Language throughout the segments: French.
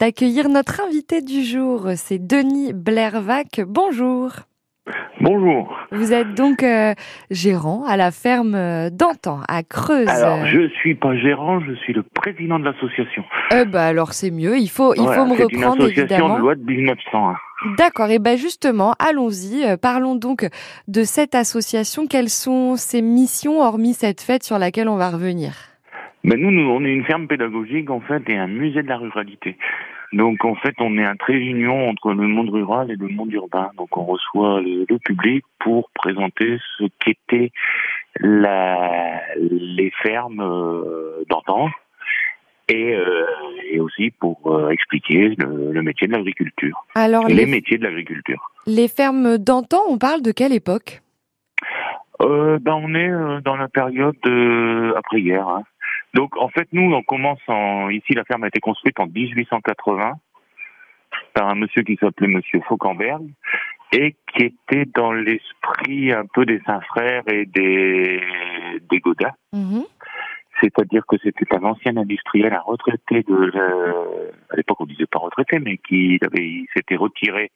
d'accueillir notre invité du jour. C'est Denis Blairvac. Bonjour. Bonjour. Vous êtes donc euh, gérant à la ferme euh, d'Antan, à Creuse. Alors, je suis pas gérant, je suis le président de l'association. Eh ben alors c'est mieux, il faut, il faut me reprendre C'est une association évidemment. de loi de 1901. D'accord, et ben justement, allons-y. Euh, Parlons donc de cette association. Quelles sont ses missions, hormis cette fête sur laquelle on va revenir? Mais nous, nous, on est une ferme pédagogique, en fait, et un musée de la ruralité. Donc, en fait, on est un trait d'union entre le monde rural et le monde urbain. Donc, on reçoit le, le public pour présenter ce qu'étaient les fermes euh, d'antan et, euh, et aussi pour euh, expliquer le, le métier de l'agriculture. Alors, Les les, métiers de l'agriculture. les fermes d'antan, on parle de quelle époque? Euh, ben on est dans la période après-guerre. hein. Donc en fait nous on commence en ici la ferme a été construite en 1880 par un monsieur qui s'appelait Monsieur Fauquemberg et qui était dans l'esprit un peu des Saint-Frères et des des Godin. Mhm. C'est-à-dire que c'était un ancien industriel, un retraité de la- à l'époque on disait pas retraité, mais qui avait il s'était retiré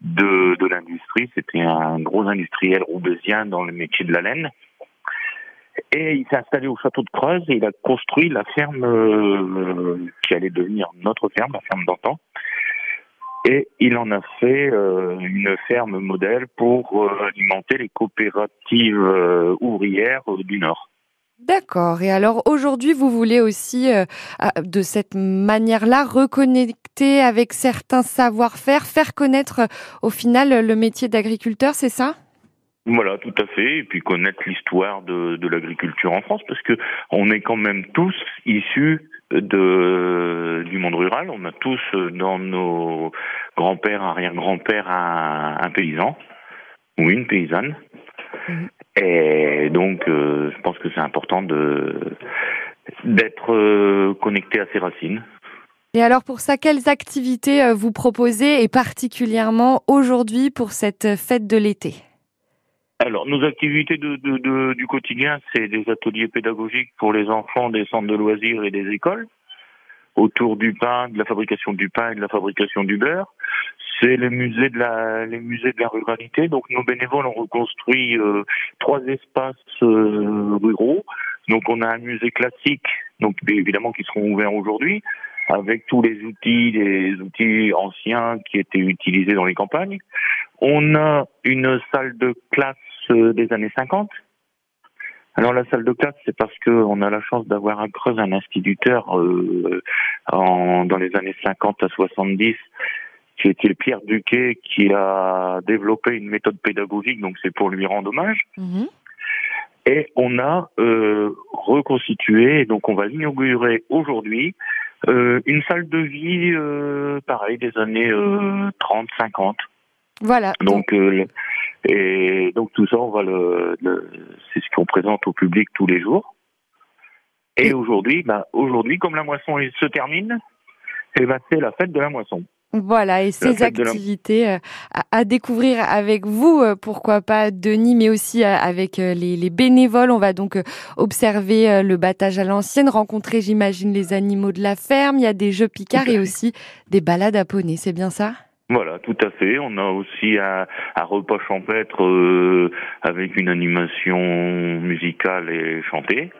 de, de l'industrie. C'était un gros industriel roubaisien dans le métier de la laine. Et il s'est installé au château de Creuse et il a construit la ferme euh, qui allait devenir notre ferme, la ferme d'antan. Et il en a fait euh, une ferme modèle pour euh, alimenter les coopératives ouvrières du Nord. D'accord. Et alors aujourd'hui, vous voulez aussi, de cette manière-là, reconnecter avec certains savoir-faire, faire connaître au final le métier d'agriculteur, c'est ça? Voilà, tout à fait. Et puis connaître l'histoire de, de l'agriculture en France, parce que on est quand même tous issus de du monde rural. On a tous dans nos grands-pères, arrière-grands-pères un, un paysan ou une paysanne. Mhm. Et donc, euh, je pense que c'est important de d'être euh, connecté à ses racines. Et alors pour ça, quelles activités euh, vous proposez et particulièrement aujourd'hui pour cette fête de l'été? Alors, nos activités de, de- de- du quotidien, c'est des ateliers pédagogiques pour les enfants des centres de loisirs et des écoles, autour du pain, de la fabrication du pain et de la fabrication du beurre. C'est les musées de la, les musées de la ruralité. Donc, nos bénévoles ont reconstruit euh, trois espaces euh, ruraux. Donc, on a un musée classique, donc évidemment qui seront ouverts aujourd'hui, avec tous les outils, les outils anciens qui étaient utilisés dans les campagnes. On a une salle de classe euh, des années 50. Alors la salle de classe, c'est parce que on a la chance d'avoir à Creuse un instituteur euh, en, dans les années 50 à 70 qui était Pierre Duquet, qui a développé une méthode pédagogique, donc c'est pour lui rendre hommage. Mhm. Et on a euh, reconstitué, donc on va l'inaugurer aujourd'hui, euh, une salle de vie, euh, pareil, des années euh, 30-50. Voilà. Donc, et donc tout ça, on va le, le- c'est ce qu'on présente au public tous les jours. Et aujourd'hui, bah, aujourd'hui, comme la moisson se termine, et ben c'est la fête de la moisson. Voilà, et ces la- activités euh, à, découvrir avec vous, euh, pourquoi pas Denis, mais aussi euh, avec les, les bénévoles. On va donc observer le battage à l'ancienne, rencontrer, j'imagine, les animaux de la ferme. Il y a des jeux picards et aussi des balades à poney, c'est bien ça? Voilà, tout à fait. On a aussi un, repas champêtre euh, avec une animation musicale et chantée,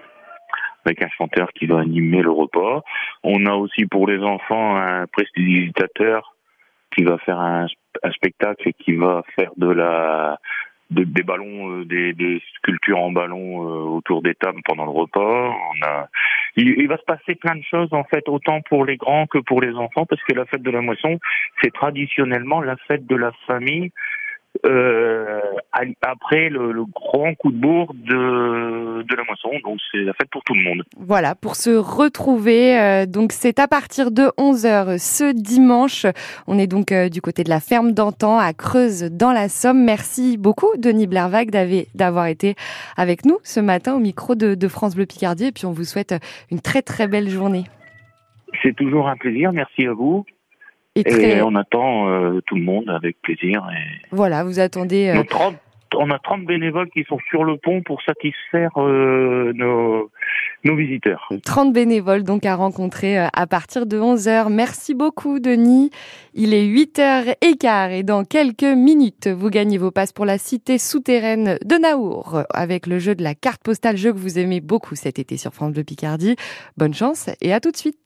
avec un chanteur qui va animer le repas. On a aussi pour les enfants un prestidigitateur qui va faire un spectacle et qui va faire de la de- des ballons, euh, des, des sculptures en ballon euh, autour des tables pendant le repas. On a, il, il va se passer plein de choses en fait, autant pour les grands que pour les enfants, parce que la fête de la moisson, c'est traditionnellement la fête de la famille après le, le grand coup de bourre de, de la moisson. Donc c'est la fête pour tout le monde. Voilà, pour se retrouver. euh, donc c'est à partir de 11h ce dimanche. On est donc euh, du côté de la ferme d'antan à Creuse dans la Somme. Merci beaucoup Denis Blervac d'avoir- d'avoir été avec nous ce matin au micro de, de France Bleu Picardie. Et puis on vous souhaite une très très belle journée. C'est toujours un plaisir. Merci à vous. Et on attend euh, tout le monde avec plaisir. Et voilà, vous attendez euh, nos 30, on a 30 bénévoles qui sont sur le pont pour satisfaire euh, nos, nos visiteurs. 30 bénévoles donc à rencontrer à partir de 11h. Merci beaucoup Denis. Il est 8h15 et dans quelques minutes, vous gagnez vos passes pour la cité souterraine de Naour avec le jeu de la carte postale, jeu que vous aimez beaucoup cet été sur France Bleu Picardie. Bonne chance et à tout de suite.